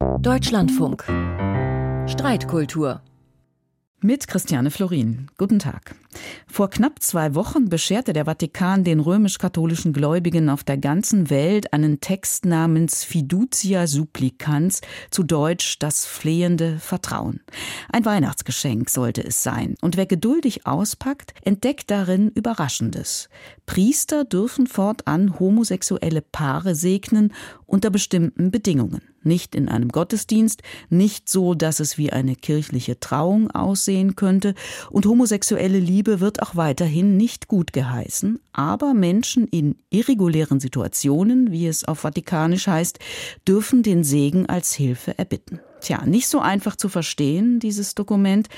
Deutschlandfunk. Streitkultur. Mit Christiane Florin. Guten Tag. Vor knapp zwei Wochen bescherte der Vatikan den römisch-katholischen Gläubigen auf der ganzen Welt einen Text namens Fiducia Supplicans, zu Deutsch das flehende Vertrauen. Ein Weihnachtsgeschenk sollte es sein. Und wer geduldig auspackt, entdeckt darin Überraschendes. Priester dürfen fortan homosexuelle Paare segnen unter bestimmten Bedingungen nicht in einem Gottesdienst, nicht so, dass es wie eine kirchliche Trauung aussehen könnte, und homosexuelle Liebe wird auch weiterhin nicht gut geheißen, aber Menschen in irregulären Situationen, wie es auf Vatikanisch heißt, dürfen den Segen als Hilfe erbitten. Tja, nicht so einfach zu verstehen, dieses Dokument.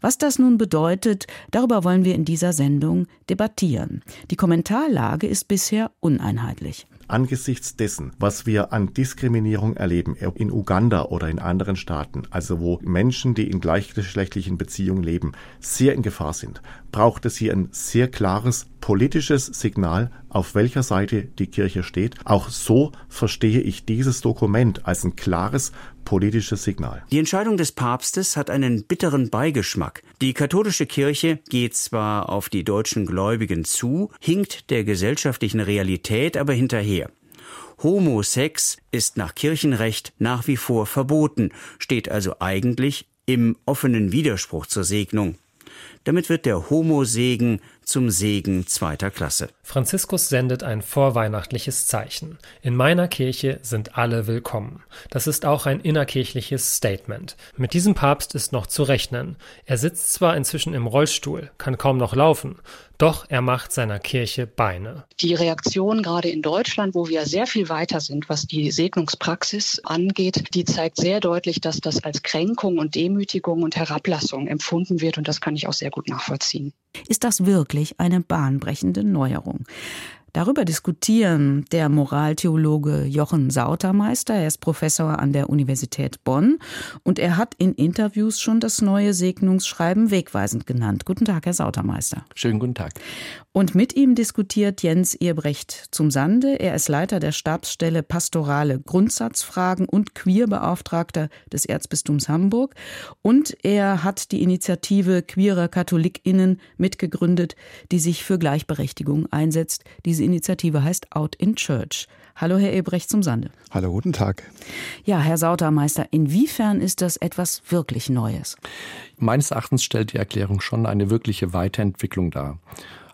Was das nun bedeutet, darüber wollen wir in dieser Sendung debattieren. Die Kommentarlage ist bisher uneinheitlich angesichts dessen, was wir an Diskriminierung erleben, in Uganda oder in anderen Staaten, also wo Menschen, die in gleichgeschlechtlichen Beziehungen leben, sehr in Gefahr sind, braucht es hier ein sehr klares politisches Signal, auf welcher Seite die Kirche steht. Auch so verstehe ich dieses Dokument als ein klares politisches Signal. Die Entscheidung des Papstes hat einen bitteren Beigeschmack. Die katholische Kirche geht zwar auf die deutschen Gläubigen zu, hinkt der gesellschaftlichen Realität aber hinterher. Homosex ist nach Kirchenrecht nach wie vor verboten, steht also eigentlich im offenen Widerspruch zur Segnung. Damit wird der Homo-Segen zum Segen zweiter Klasse. Franziskus sendet ein vorweihnachtliches Zeichen. In meiner Kirche sind alle willkommen. Das ist auch ein innerkirchliches Statement. Mit diesem Papst ist noch zu rechnen. Er sitzt zwar inzwischen im Rollstuhl, kann kaum noch laufen, doch er macht seiner Kirche Beine. Die Reaktion gerade in Deutschland, wo wir sehr viel weiter sind, was die Segnungspraxis angeht, die zeigt sehr deutlich, dass das als Kränkung und Demütigung und Herablassung empfunden wird. Und das kann ich auch sehr gut nachvollziehen. Ist das wirklich eine bahnbrechende Neuerung? Darüber diskutieren der Moraltheologe Jochen Sautermeister. Er ist Professor an der Universität Bonn und er hat in Interviews schon das neue Segnungsschreiben wegweisend genannt. Guten Tag, Herr Sautermeister. Schönen guten Tag. Und mit ihm diskutiert Jens Ehrbrecht zum Sande. Er ist Leiter der Stabsstelle Pastorale Grundsatzfragen und Queerbeauftragter des Erzbistums Hamburg. Und er hat die Initiative queerer KatholikInnen mitgegründet, die sich für Gleichberechtigung einsetzt. Diese Initiative heißt Out in Church. Hallo, Herr Ehrbrecht zum Sande. Hallo, guten Tag. Ja, Herr Sautermeister, inwiefern ist das etwas wirklich Neues? Meines Erachtens stellt die Erklärung schon eine wirkliche Weiterentwicklung dar.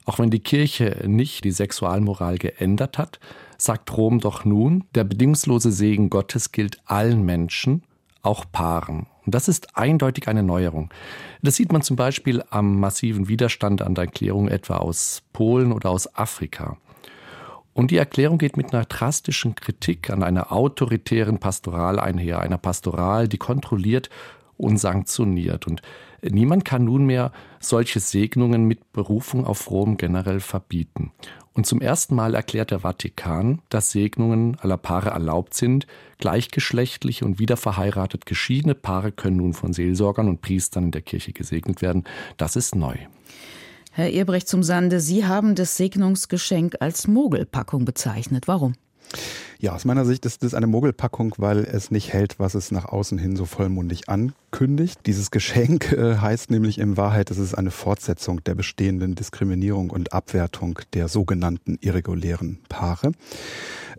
Auch wenn die Kirche nicht die Sexualmoral geändert hat, sagt Rom doch nun, der bedingungslose Segen Gottes gilt allen Menschen, auch Paaren. Und das ist eindeutig eine Neuerung. Das sieht man zum Beispiel am massiven Widerstand an der Erklärung etwa aus Polen oder aus Afrika. Und die Erklärung geht mit einer drastischen Kritik an einer autoritären Pastoral einher, einer Pastoral, die kontrolliert und sanktioniert. Und niemand kann nunmehr solche Segnungen mit Berufung auf Rom generell verbieten. Und zum ersten Mal erklärt der Vatikan, dass Segnungen aller Paare erlaubt sind. Gleichgeschlechtliche und wiederverheiratet geschiedene Paare können nun von Seelsorgern und Priestern in der Kirche gesegnet werden. Das ist neu. Herr Ehrbrecht zum Sande, Sie haben das Segnungsgeschenk als Mogelpackung bezeichnet. Warum? Ja, aus meiner Sicht ist das eine Mogelpackung, weil es nicht hält, was es nach außen hin so vollmundig ankündigt. Dieses Geschenk äh, heißt nämlich in Wahrheit, es ist eine Fortsetzung der bestehenden Diskriminierung und Abwertung der sogenannten irregulären Paare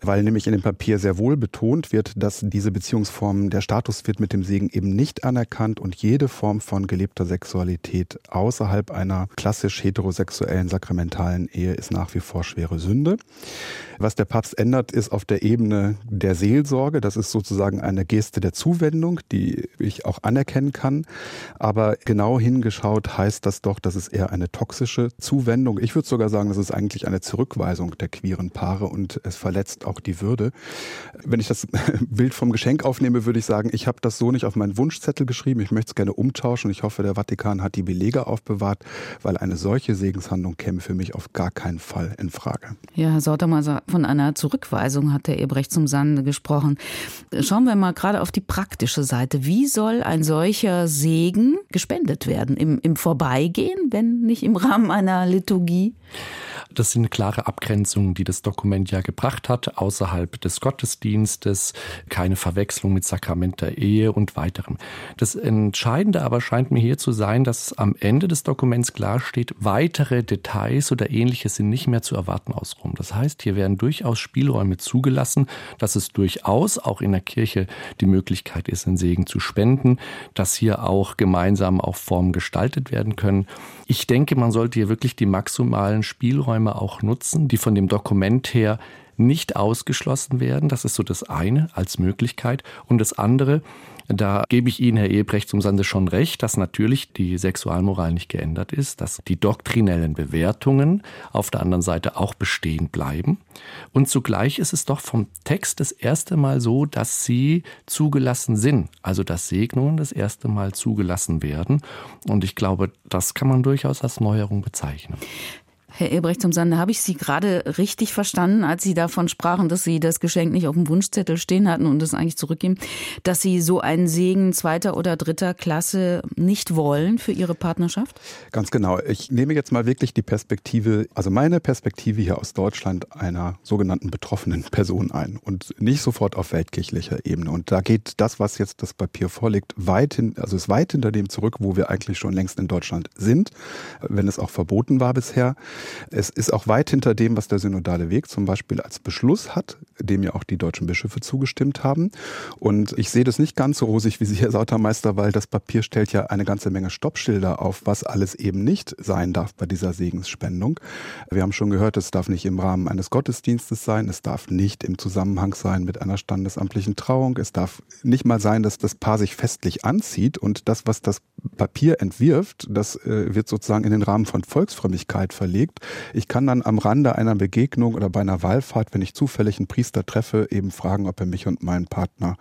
weil nämlich in dem Papier sehr wohl betont wird, dass diese Beziehungsform, der Status wird mit dem Segen eben nicht anerkannt und jede Form von gelebter Sexualität außerhalb einer klassisch heterosexuellen sakramentalen Ehe ist nach wie vor schwere Sünde. Was der Papst ändert, ist auf der Ebene der Seelsorge. Das ist sozusagen eine Geste der Zuwendung, die ich auch anerkennen kann. Aber genau hingeschaut heißt das doch, dass es eher eine toxische Zuwendung. Ich würde sogar sagen, das ist eigentlich eine Zurückweisung der queeren Paare und es verletzt auch die Würde. Wenn ich das Bild vom Geschenk aufnehme, würde ich sagen, ich habe das so nicht auf meinen Wunschzettel geschrieben. Ich möchte es gerne umtauschen. Ich hoffe, der Vatikan hat die Belege aufbewahrt, weil eine solche Segenshandlung käme für mich auf gar keinen Fall in Frage. Ja, Herr Sautermeiser, von einer Zurückweisung hat der Ebrecht zum Sande gesprochen. Schauen wir mal gerade auf die praktische Seite. Wie soll ein solcher Segen gespendet werden? Im, im Vorbeigehen, wenn nicht im Rahmen einer Liturgie? Das sind klare Abgrenzungen, die das Dokument ja gebracht hat, außerhalb des Gottesdienstes, keine Verwechslung mit Sakrament der Ehe und weiterem. Das Entscheidende aber scheint mir hier zu sein, dass am Ende des Dokuments klar steht, weitere Details oder ähnliches sind nicht mehr zu erwarten aus Rom. Das heißt, hier werden durchaus Spielräume zugelassen, dass es durchaus auch in der Kirche die Möglichkeit ist, einen Segen zu spenden, dass hier auch gemeinsam auch Formen gestaltet werden können. Ich denke, man sollte hier wirklich die maximalen Spielräume auch nutzen, die von dem Dokument her nicht ausgeschlossen werden. Das ist so das eine als Möglichkeit. Und das andere, da gebe ich Ihnen, Herr Ehebrecht, zum Sande schon recht, dass natürlich die Sexualmoral nicht geändert ist, dass die doktrinellen Bewertungen auf der anderen Seite auch bestehen bleiben. Und zugleich ist es doch vom Text das erste Mal so, dass sie zugelassen sind, also dass Segnungen das erste Mal zugelassen werden. Und ich glaube, das kann man durchaus als Neuerung bezeichnen. Herr Ebrecht zum Sande, habe ich Sie gerade richtig verstanden, als Sie davon sprachen, dass Sie das Geschenk nicht auf dem Wunschzettel stehen hatten und es eigentlich zurückgeben, dass Sie so einen Segen zweiter oder dritter Klasse nicht wollen für Ihre Partnerschaft? Ganz genau. Ich nehme jetzt mal wirklich die Perspektive, also meine Perspektive hier aus Deutschland einer sogenannten betroffenen Person ein und nicht sofort auf weltkirchlicher Ebene. Und da geht das, was jetzt das Papier vorliegt, weit hin, also ist weit hinter dem zurück, wo wir eigentlich schon längst in Deutschland sind, wenn es auch verboten war bisher. Es ist auch weit hinter dem, was der synodale Weg zum Beispiel als Beschluss hat, dem ja auch die deutschen Bischöfe zugestimmt haben. Und ich sehe das nicht ganz so rosig wie Sie, Herr Sautermeister, weil das Papier stellt ja eine ganze Menge Stoppschilder auf, was alles eben nicht sein darf bei dieser Segensspendung. Wir haben schon gehört, es darf nicht im Rahmen eines Gottesdienstes sein, es darf nicht im Zusammenhang sein mit einer standesamtlichen Trauung, es darf nicht mal sein, dass das Paar sich festlich anzieht und das, was das Papier entwirft, das äh, wird sozusagen in den Rahmen von Volksfrömmigkeit verlegt. Ich kann dann am Rande einer Begegnung oder bei einer Wallfahrt, wenn ich zufällig einen Priester treffe, eben fragen, ob er mich und meinen Partner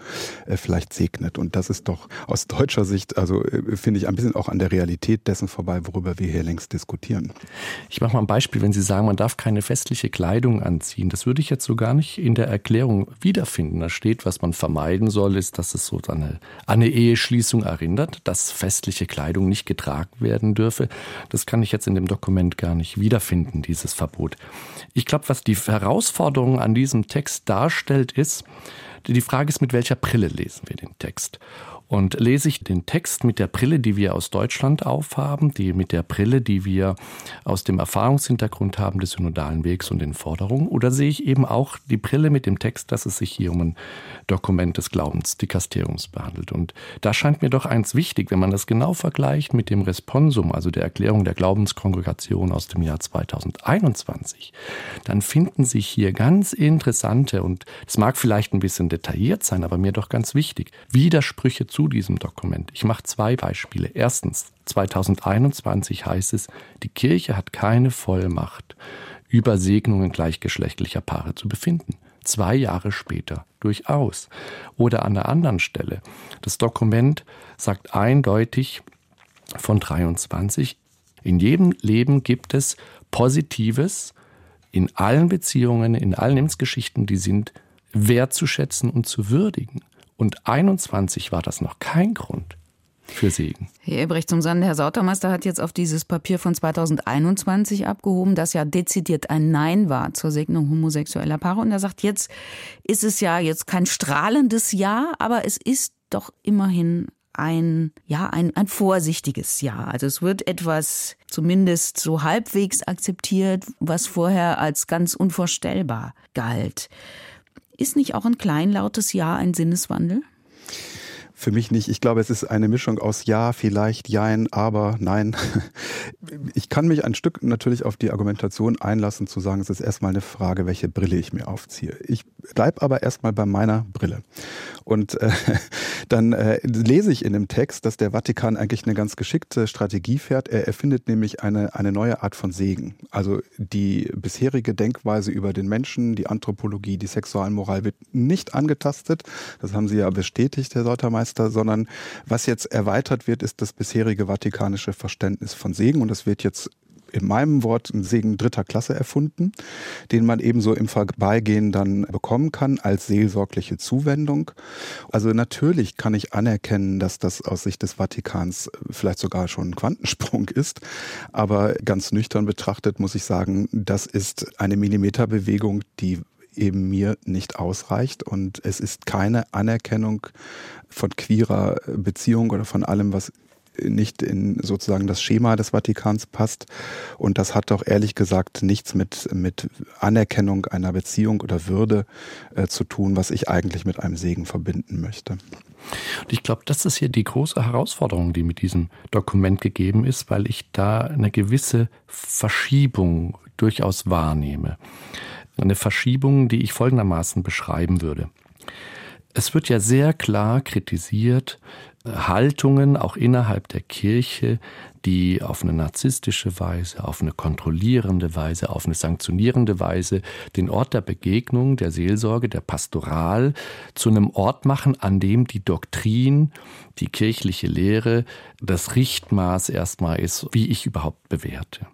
äh, vielleicht segnet. Und das ist doch aus deutscher Sicht, also äh, finde ich ein bisschen auch an der Realität dessen vorbei, worüber wir hier längst diskutieren. Ich mache mal ein Beispiel, wenn Sie sagen, man darf keine festliche Kleidung anziehen. Das würde ich jetzt so gar nicht in der Erklärung wiederfinden. Da steht, was man vermeiden soll, ist, dass es so an eine, eine Eheschließung erinnert, dass festliche Kleidung nicht getragen werden dürfe. Das kann ich jetzt in dem Dokument gar nicht wiederfinden finden, dieses Verbot. Ich glaube, was die Herausforderung an diesem Text darstellt, ist, die Frage ist, mit welcher Brille lesen wir den Text? Und lese ich den Text mit der Brille, die wir aus Deutschland aufhaben, die mit der Brille, die wir aus dem Erfahrungshintergrund haben des synodalen Wegs und den Forderungen, oder sehe ich eben auch die Brille mit dem Text, dass es sich hier um ein Dokument des Glaubens, Dikasteriums behandelt. Und da scheint mir doch eins wichtig, wenn man das genau vergleicht mit dem Responsum, also der Erklärung der Glaubenskongregation aus dem Jahr 2021, dann finden sich hier ganz interessante und es mag vielleicht ein bisschen detailliert sein, aber mir doch ganz wichtig, Widersprüche zu diesem Dokument. Ich mache zwei Beispiele. Erstens, 2021 heißt es, die Kirche hat keine Vollmacht, über Segnungen gleichgeschlechtlicher Paare zu befinden. Zwei Jahre später durchaus. Oder an der anderen Stelle. Das Dokument sagt eindeutig von 23, in jedem Leben gibt es Positives, in allen Beziehungen, in allen Lebensgeschichten, die sind wertzuschätzen und zu würdigen. Und 21 war das noch kein Grund für Segen. Herr Ebrecht zum Sande, Herr Sautermeister hat jetzt auf dieses Papier von 2021 abgehoben, das ja dezidiert ein Nein war zur Segnung homosexueller Paare. Und er sagt, jetzt ist es ja jetzt kein strahlendes Ja, aber es ist doch immerhin ein, ja, ein, ein vorsichtiges Ja. Also es wird etwas zumindest so halbwegs akzeptiert, was vorher als ganz unvorstellbar galt. Ist nicht auch ein kleinlautes Ja ein Sinneswandel? Für mich nicht. Ich glaube, es ist eine Mischung aus Ja, vielleicht, Jein, aber, Nein. Ich kann mich ein Stück natürlich auf die Argumentation einlassen, zu sagen, es ist erstmal eine Frage, welche Brille ich mir aufziehe. Ich bleibe aber erstmal bei meiner Brille. Und äh, dann äh, lese ich in dem Text, dass der Vatikan eigentlich eine ganz geschickte Strategie fährt. Er erfindet nämlich eine, eine neue Art von Segen. Also die bisherige Denkweise über den Menschen, die Anthropologie, die Sexualmoral wird nicht angetastet. Das haben Sie ja bestätigt, Herr Soltermeister, sondern was jetzt erweitert wird, ist das bisherige vatikanische Verständnis von Segen. Und es wird jetzt in meinem Wort einen Segen dritter Klasse erfunden, den man eben so im Vorbeigehen dann bekommen kann als seelsorgliche Zuwendung. Also natürlich kann ich anerkennen, dass das aus Sicht des Vatikans vielleicht sogar schon ein Quantensprung ist, aber ganz nüchtern betrachtet muss ich sagen, das ist eine Millimeterbewegung, die eben mir nicht ausreicht. Und es ist keine Anerkennung von queerer Beziehung oder von allem, was nicht in sozusagen das Schema des Vatikans passt. Und das hat doch ehrlich gesagt nichts mit, mit Anerkennung einer Beziehung oder Würde äh, zu tun, was ich eigentlich mit einem Segen verbinden möchte. Und ich glaube, das ist hier die große Herausforderung, die mit diesem Dokument gegeben ist, weil ich da eine gewisse Verschiebung durchaus wahrnehme. Eine Verschiebung, die ich folgendermaßen beschreiben würde. Es wird ja sehr klar kritisiert, Haltungen auch innerhalb der Kirche, die auf eine narzisstische Weise, auf eine kontrollierende Weise, auf eine sanktionierende Weise den Ort der Begegnung, der Seelsorge, der Pastoral zu einem Ort machen, an dem die Doktrin, die kirchliche Lehre das Richtmaß erstmal ist, wie ich überhaupt bewerte.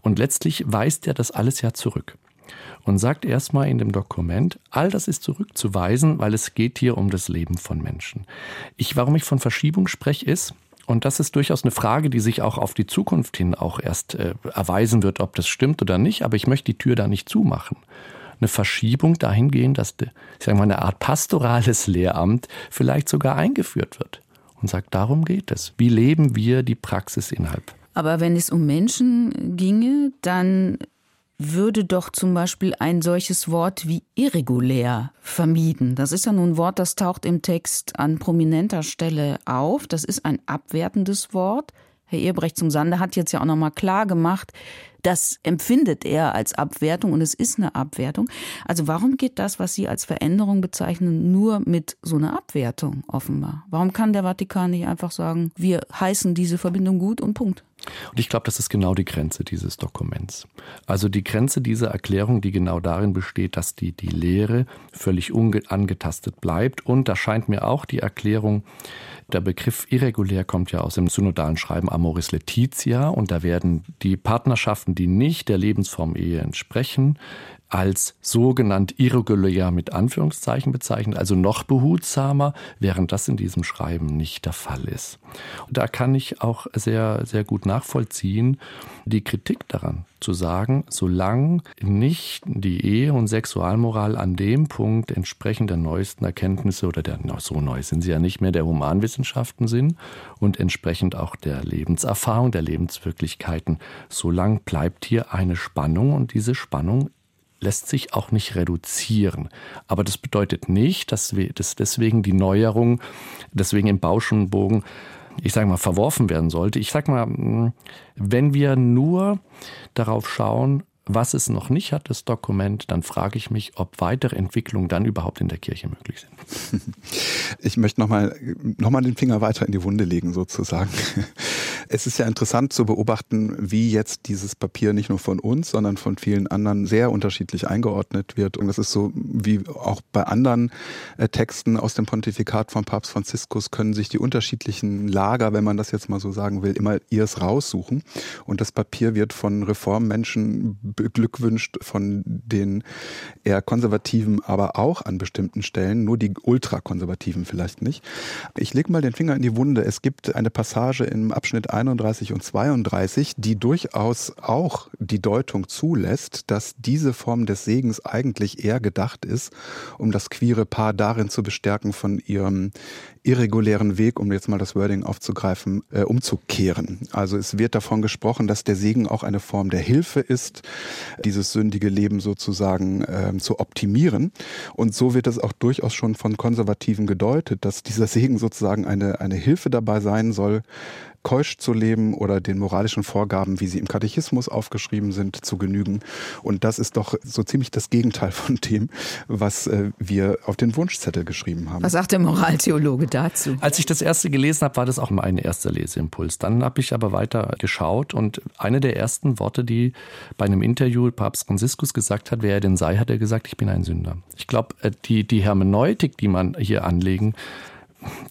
Und letztlich weist er das alles ja zurück und sagt erstmal in dem Dokument, all das ist zurückzuweisen, weil es geht hier um das Leben von Menschen. Ich, warum ich von Verschiebung spreche, ist, und das ist durchaus eine Frage, die sich auch auf die Zukunft hin auch erst äh, erweisen wird, ob das stimmt oder nicht, aber ich möchte die Tür da nicht zumachen. Eine Verschiebung dahingehend, dass ich sage mal, eine Art pastorales Lehramt vielleicht sogar eingeführt wird und sagt, darum geht es. Wie leben wir die Praxis innerhalb? Aber wenn es um Menschen ginge, dann würde doch zum Beispiel ein solches Wort wie irregulär vermieden. Das ist ja nun ein Wort, das taucht im Text an prominenter Stelle auf. Das ist ein abwertendes Wort. Herr Ehrbrecht zum Sande hat jetzt ja auch nochmal klar gemacht, das empfindet er als Abwertung und es ist eine Abwertung. Also warum geht das, was Sie als Veränderung bezeichnen, nur mit so einer Abwertung offenbar? Warum kann der Vatikan nicht einfach sagen, wir heißen diese Verbindung gut und Punkt? Und ich glaube, das ist genau die Grenze dieses Dokuments. Also die Grenze dieser Erklärung, die genau darin besteht, dass die, die Lehre völlig unangetastet bleibt. Und da scheint mir auch die Erklärung, der Begriff irregulär kommt ja aus dem synodalen Schreiben Amoris Laetitia und da werden die Partnerschaften, die nicht der Lebensform Ehe entsprechen, als sogenannt irregulär mit Anführungszeichen bezeichnet, also noch behutsamer, während das in diesem Schreiben nicht der Fall ist. Und da kann ich auch sehr, sehr gut nachvollziehen, die Kritik daran zu sagen, solange nicht die Ehe und Sexualmoral an dem Punkt entsprechend der neuesten Erkenntnisse oder der, so neu sind sie ja nicht mehr, der Humanwissenschaften sind und entsprechend auch der Lebenserfahrung, der Lebenswirklichkeiten, solange bleibt hier eine Spannung und diese Spannung lässt sich auch nicht reduzieren. Aber das bedeutet nicht, dass, wir, dass deswegen die Neuerung, deswegen im Bauschenbogen, ich sage mal, verworfen werden sollte. Ich sage mal, hm, wenn wir nur darauf schauen, was es noch nicht hat, das Dokument, dann frage ich mich, ob weitere Entwicklungen dann überhaupt in der Kirche möglich sind. Ich möchte nochmal noch mal den Finger weiter in die Wunde legen, sozusagen. Es ist ja interessant zu beobachten, wie jetzt dieses Papier nicht nur von uns, sondern von vielen anderen sehr unterschiedlich eingeordnet wird. Und das ist so wie auch bei anderen äh, Texten aus dem Pontifikat von Papst Franziskus können sich die unterschiedlichen Lager, wenn man das jetzt mal so sagen will, immer ihrs raussuchen. Und das Papier wird von Reformmenschen beglückwünscht, von den eher konservativen, aber auch an bestimmten Stellen, nur die ultrakonservativen vielleicht nicht. Ich lege mal den Finger in die Wunde. Es gibt eine Passage im Abschnitt 31 und 32, die durchaus auch die Deutung zulässt, dass diese Form des Segens eigentlich eher gedacht ist, um das queere Paar darin zu bestärken, von ihrem irregulären Weg, um jetzt mal das Wording aufzugreifen, äh, umzukehren. Also es wird davon gesprochen, dass der Segen auch eine Form der Hilfe ist, dieses sündige Leben sozusagen äh, zu optimieren. Und so wird es auch durchaus schon von Konservativen gedeutet, dass dieser Segen sozusagen eine, eine Hilfe dabei sein soll, keusch zu leben oder den moralischen Vorgaben, wie sie im Katechismus aufgeschrieben sind, zu genügen. Und das ist doch so ziemlich das Gegenteil von dem, was äh, wir auf den Wunschzettel geschrieben haben. Was sagt der Moraltheologe dazu? Als ich das erste gelesen habe, war das auch mein erster Leseimpuls. Dann habe ich aber weiter geschaut und eine der ersten Worte, die bei einem Interview Papst Franziskus gesagt hat, wer er denn sei, hat er gesagt, ich bin ein Sünder. Ich glaube, äh, die, die Hermeneutik, die man hier anlegen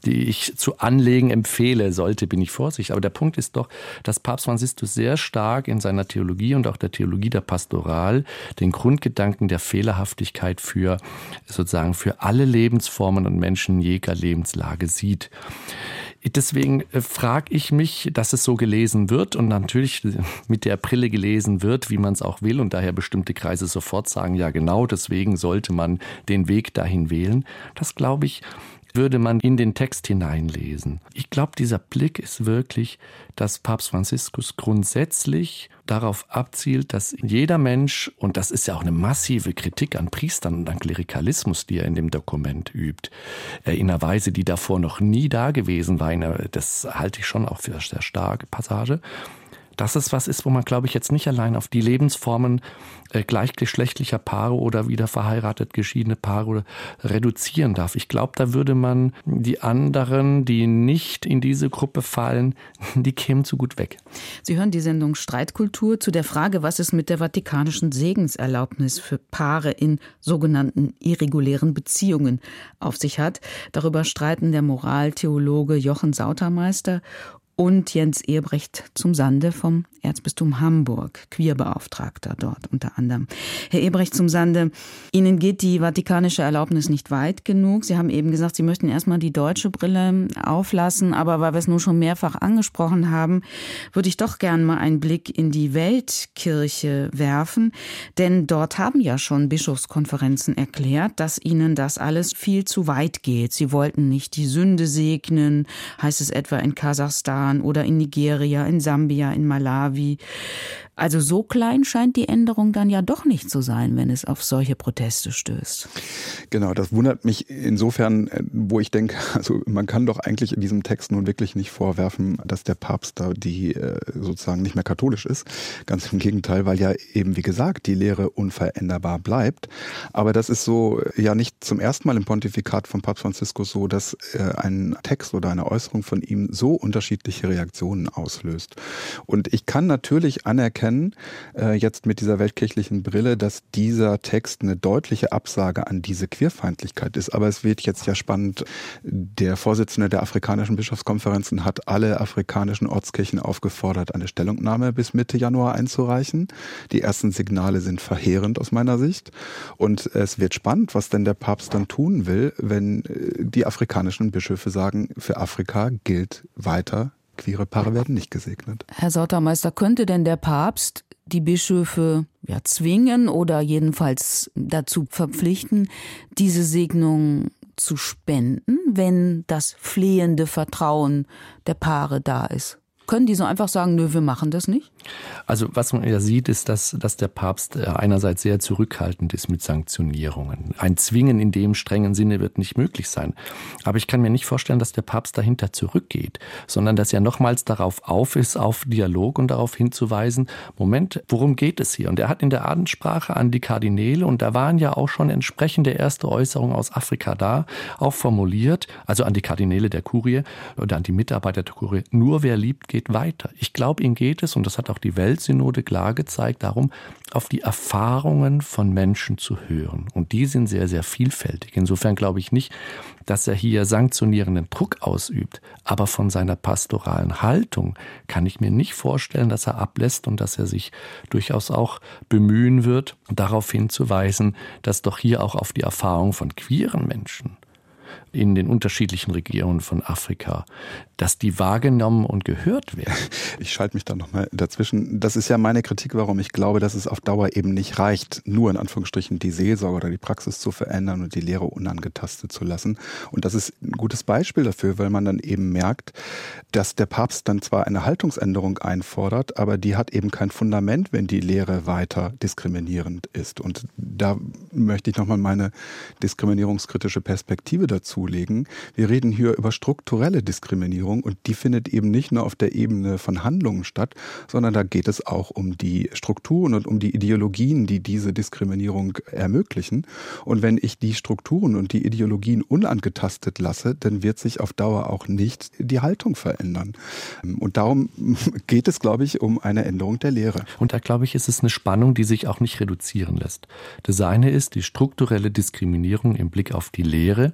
die ich zu anlegen empfehle sollte, bin ich vorsichtig. Aber der Punkt ist doch, dass Papst Franziskus sehr stark in seiner Theologie und auch der Theologie der Pastoral den Grundgedanken der Fehlerhaftigkeit für sozusagen für alle Lebensformen und Menschen jeger Lebenslage sieht. Deswegen äh, frage ich mich, dass es so gelesen wird und natürlich mit der Brille gelesen wird, wie man es auch will und daher bestimmte Kreise sofort sagen, ja genau, deswegen sollte man den Weg dahin wählen. Das glaube ich, würde man in den Text hineinlesen. Ich glaube, dieser Blick ist wirklich, dass Papst Franziskus grundsätzlich darauf abzielt, dass jeder Mensch, und das ist ja auch eine massive Kritik an Priestern und an Klerikalismus, die er in dem Dokument übt, äh, in einer Weise, die davor noch nie da gewesen war, das halte ich schon auch für eine sehr starke Passage, dass es was ist, wo man, glaube ich, jetzt nicht allein auf die Lebensformen äh, gleichgeschlechtlicher Paare oder wieder verheiratet geschiedene Paare reduzieren darf. Ich glaube, da würde man die anderen, die nicht in diese Gruppe fallen, die kämen zu gut weg. Sie hören die Sendung Streitkultur zu der Frage, was es mit der vatikanischen Segenserlaubnis für Paare in sogenannten irregulären Beziehungen auf sich hat. Darüber streiten der Moraltheologe Jochen Sautermeister und Jens Ehrbrecht zum Sande vom Erzbistum Hamburg, Queerbeauftragter dort unter anderem. Herr Ehrbrecht zum Sande, Ihnen geht die vatikanische Erlaubnis nicht weit genug. Sie haben eben gesagt, Sie möchten erstmal die deutsche Brille auflassen, aber weil wir es nun schon mehrfach angesprochen haben, würde ich doch gern mal einen Blick in die Weltkirche werfen, denn dort haben ja schon Bischofskonferenzen erklärt, dass ihnen das alles viel zu weit geht. Sie wollten nicht die Sünde segnen, heißt es etwa in Kasachstan Sudan oder in Nigeria, in Sambia, in Malawi. Also so klein scheint die Änderung dann ja doch nicht zu sein, wenn es auf solche Proteste stößt. Genau, das wundert mich insofern, äh, wo ich denke, also man kann doch eigentlich in diesem Text nun wirklich nicht vorwerfen, dass der Papst da die äh, sozusagen nicht mehr katholisch ist. Ganz im Gegenteil, weil ja eben wie gesagt die Lehre unveränderbar bleibt. Aber das ist so äh, ja nicht zum ersten Mal im Pontifikat von Papst Franziskus so, dass ein Text oder eine Äußerung von ihm so unterschiedliche Reaktionen auslöst. Und ich kann natürlich anerkennen, erkennen, äh, jetzt mit dieser weltkirchlichen Brille, dass dieser Text eine deutliche Absage an diese Queerfeindlichkeit ist. Aber es wird jetzt ja spannend. Der Vorsitzende der afrikanischen Bischofskonferenzen hat alle afrikanischen Ortskirchen aufgefordert, eine Stellungnahme bis Mitte Januar einzureichen. Die ersten Signale sind verheerend aus meiner Sicht. Und es wird spannend, was denn der Papst dann tun will, wenn äh, die afrikanischen Bischöfe sagen, für Afrika gilt weiter Queere Paare werden nicht gesegnet. Herr Sautermeister, könnte denn der Papst die Bischöfe ja, zwingen oder jedenfalls dazu verpflichten, diese Segnung zu spenden, wenn das flehende Vertrauen der Paare da ist? Können die so einfach sagen, nö, wir machen das nicht? Also was man ja sieht, ist, dass, dass der Papst äh, einerseits sehr zurückhaltend ist mit Sanktionierungen. Ein Zwingen in dem strengen Sinne wird nicht möglich sein. Aber ich kann mir nicht vorstellen, dass der Papst dahinter zurückgeht, sondern dass er nochmals darauf auf ist, auf Dialog und darauf hinzuweisen, Moment, worum geht es hier? Und er hat in der Adendsprache an die Kardinäle, und da waren ja auch schon entsprechende erste Äußerungen aus Afrika da, auch formuliert, also an die Kardinäle der Kurie oder an die Mitarbeiter der Kurie, nur wer liebt, geht weiter. Ich glaube, ihm geht es, und das hat auch die Weltsynode klar gezeigt, darum, auf die Erfahrungen von Menschen zu hören. Und die sind sehr, sehr vielfältig. Insofern glaube ich nicht, dass er hier sanktionierenden Druck ausübt. Aber von seiner pastoralen Haltung kann ich mir nicht vorstellen, dass er ablässt und dass er sich durchaus auch bemühen wird, darauf hinzuweisen, dass doch hier auch auf die Erfahrung von queeren Menschen in den unterschiedlichen Regionen von Afrika, dass die wahrgenommen und gehört werden. Ich schalte mich da nochmal dazwischen. Das ist ja meine Kritik, warum ich glaube, dass es auf Dauer eben nicht reicht, nur in Anführungsstrichen die Seelsorge oder die Praxis zu verändern und die Lehre unangetastet zu lassen. Und das ist ein gutes Beispiel dafür, weil man dann eben merkt, dass der Papst dann zwar eine Haltungsänderung einfordert, aber die hat eben kein Fundament, wenn die Lehre weiter diskriminierend ist. Und da möchte ich nochmal meine diskriminierungskritische Perspektive dazu zulegen. Wir reden hier über strukturelle Diskriminierung und die findet eben nicht nur auf der Ebene von Handlungen statt, sondern da geht es auch um die Strukturen und um die Ideologien, die diese Diskriminierung ermöglichen. Und wenn ich die Strukturen und die Ideologien unangetastet lasse, dann wird sich auf Dauer auch nicht die Haltung verändern. Und darum geht es, glaube ich, um eine Änderung der Lehre. Und da, glaube ich, ist es eine Spannung, die sich auch nicht reduzieren lässt. Das eine ist die strukturelle Diskriminierung im Blick auf die Lehre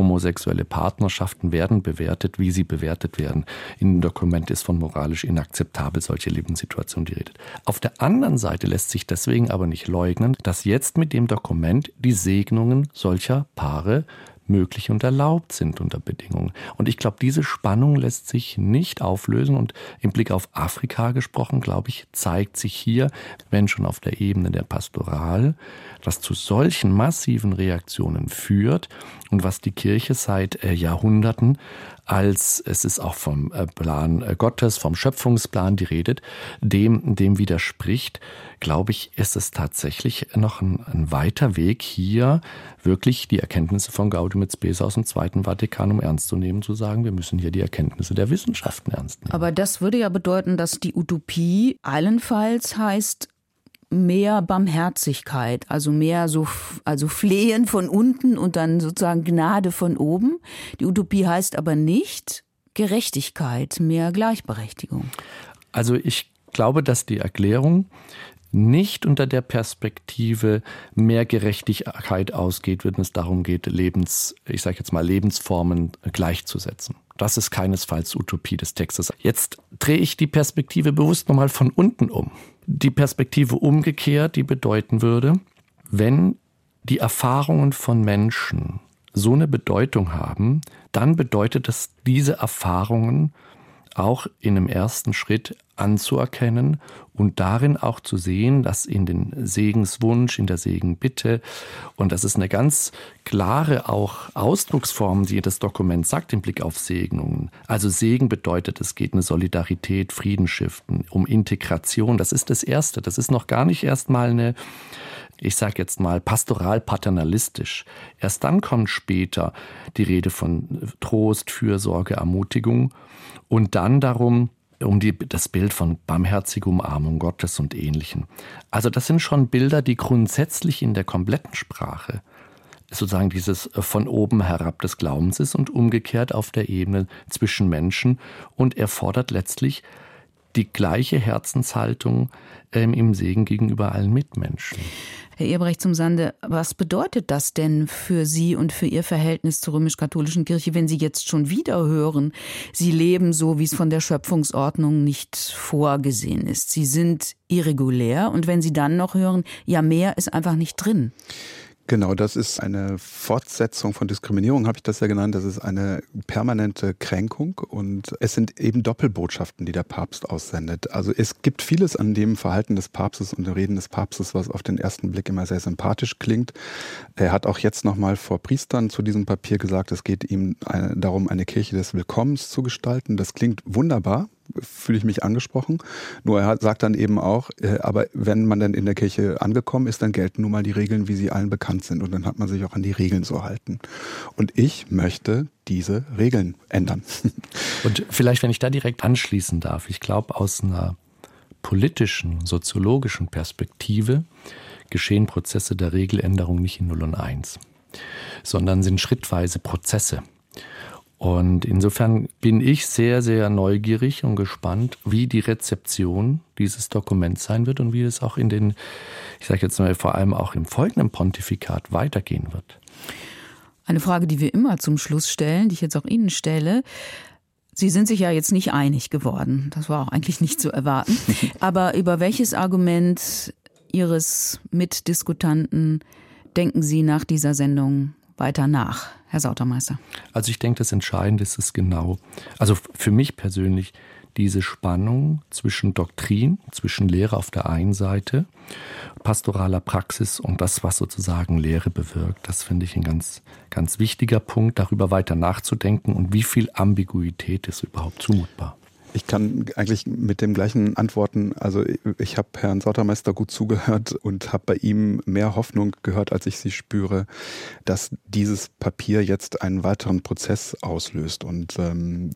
Homosexuelle Partnerschaften werden bewertet, wie sie bewertet werden. In dem Dokument ist von moralisch inakzeptabel solche Lebenssituationen die Rede. Auf der anderen Seite lässt sich deswegen aber nicht leugnen, dass jetzt mit dem Dokument die Segnungen solcher Paare möglich und erlaubt sind unter Bedingungen. Und ich glaube, diese Spannung lässt sich nicht auflösen. Und im Blick auf Afrika gesprochen, glaube ich, zeigt sich hier, wenn schon auf der Ebene der Pastoral, was zu solchen massiven Reaktionen führt und was die Kirche seit äh, Jahrhunderten als es ist auch vom äh, Plan äh, Gottes, vom Schöpfungsplan die redet, dem, dem widerspricht, glaube ich, ist es tatsächlich noch ein, ein weiter Weg hier wirklich die Erkenntnisse von Gaudium et Spes aus dem Zweiten Vatikanum ernst zu nehmen, zu sagen, wir müssen hier die Erkenntnisse der Wissenschaften ernst nehmen. Aber das würde ja bedeuten, dass die Utopie allenfalls heißt, mehr Barmherzigkeit, also mehr so, also Flehen von unten und dann sozusagen Gnade von oben. Die Utopie heißt aber nicht Gerechtigkeit, mehr Gleichberechtigung. Also ich glaube, dass die Erklärung nicht unter der Perspektive mehr Gerechtigkeit ausgeht, wenn es darum geht, Lebens, ich sage jetzt mal Lebensformen gleichzusetzen. Das ist keinesfalls Utopie des Textes. Jetzt drehe ich die Perspektive bewusst nochmal von unten um die Perspektive umgekehrt, die bedeuten würde, wenn die Erfahrungen von Menschen so eine Bedeutung haben, dann bedeutet es, diese Erfahrungen auch in einem ersten Schritt anzuerkennen und darin auch zu sehen, dass in den Segenswunsch, in der Segenbitte, und das ist eine ganz klare auch Ausdrucksform, die das Dokument sagt im Blick auf Segnungen. Also Segen bedeutet, es geht eine Solidarität, Frieden stiften, um Integration. Das ist das Erste. Das ist noch gar nicht erstmal eine ich sage jetzt mal, pastoral paternalistisch. Erst dann kommt später die Rede von Trost, Fürsorge, Ermutigung und dann darum, um die, das Bild von barmherzige Umarmung Gottes und Ähnlichem. Also das sind schon Bilder, die grundsätzlich in der kompletten Sprache sozusagen dieses von oben herab des Glaubens ist und umgekehrt auf der Ebene zwischen Menschen und erfordert letztlich die gleiche Herzenshaltung ähm, im Segen gegenüber allen Mitmenschen. Herr Erbrecht zum Sande, was bedeutet das denn für Sie und für Ihr Verhältnis zur römisch-katholischen Kirche, wenn Sie jetzt schon wieder hören, Sie leben so, wie es von der Schöpfungsordnung nicht vorgesehen ist. Sie sind irregulär und wenn Sie dann noch hören, ja, mehr ist einfach nicht drin. Genau, das ist eine Fortsetzung von Diskriminierung, habe ich das ja genannt. Das ist eine permanente Kränkung und es sind eben Doppelbotschaften, die der Papst aussendet. Also es gibt vieles an dem Verhalten des Papstes und dem Reden des Papstes, was auf den ersten Blick immer sehr sympathisch klingt. Er hat auch jetzt nochmal vor Priestern zu diesem Papier gesagt, es geht ihm darum, eine Kirche des Willkommens zu gestalten. Das klingt wunderbar fühle ich mich angesprochen. Nur er sagt dann eben auch, äh, aber wenn man dann in der Kirche angekommen ist, dann gelten nun mal die Regeln, wie sie allen bekannt sind. Und dann hat man sich auch an die Regeln zu halten. Und ich möchte diese Regeln ändern. Und vielleicht, wenn ich da direkt anschließen darf, ich glaube, aus einer politischen, soziologischen Perspektive geschehen Prozesse der Regeländerung nicht in 0 und 1, sondern sind schrittweise Prozesse. Und insofern bin ich sehr, sehr neugierig und gespannt, wie die Rezeption dieses Dokuments sein wird und wie es auch in den, ich sage jetzt mal vor allem auch im folgenden Pontifikat weitergehen wird. Eine Frage, die wir immer zum Schluss stellen, die ich jetzt auch Ihnen stelle. Sie sind sich ja jetzt nicht einig geworden. Das war auch eigentlich nicht zu erwarten. Aber über welches Argument Ihres Mitdiskutanten denken Sie nach dieser Sendung weiter nach, Herr Sautermeister? Also ich denke, das Entscheidende ist es genau, also für mich persönlich, diese Spannung zwischen Doktrin, zwischen Lehre auf der einen Seite, pastoraler Praxis und das, was sozusagen Lehre bewirkt. Das finde ich ein ganz, ganz wichtiger Punkt, darüber weiter nachzudenken und wie viel Ambiguität ist überhaupt zumutbar. Ich kann eigentlich mit dem gleichen antworten. Also ich habe Herrn Sautermeister gut zugehört und habe bei ihm mehr Hoffnung gehört, als ich sie spüre, dass dieses Papier jetzt einen weiteren Prozess auslöst. Und ähm,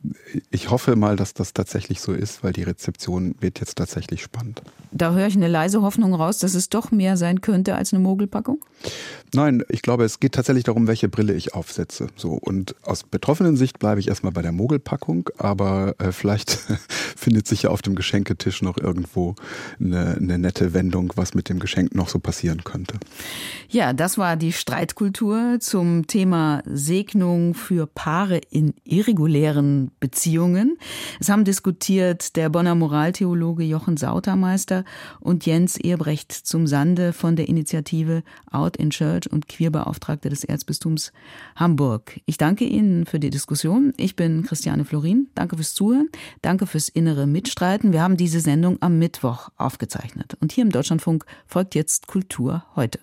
ich hoffe mal, dass das tatsächlich so ist, weil die Rezeption wird jetzt tatsächlich spannend. Da höre ich eine leise Hoffnung raus, dass es doch mehr sein könnte als eine Mogelpackung? Nein, ich glaube, es geht tatsächlich darum, welche Brille ich aufsetze. So und aus betroffenen Sicht bleibe ich erstmal bei der Mogelpackung, aber äh, vielleicht findet sich ja auf dem Geschenketisch noch irgendwo eine, eine nette Wendung, was mit dem Geschenk noch so passieren könnte. Ja, das war die Streitkultur zum Thema Segnung für Paare in irregulären Beziehungen. Es haben diskutiert der Bonner Moraltheologe Jochen Sautermeister und Jens Ehrbrecht zum Sande von der Initiative Out in Church und Queerbeauftragte des Erzbistums Hamburg. Ich danke Ihnen für die Diskussion. Ich bin Christiane Florin. Danke fürs Zuhören. Danke fürs innere Mitstreiten. Wir haben diese Sendung am Mittwoch aufgezeichnet. Und hier im Deutschlandfunk folgt jetzt Kultur heute.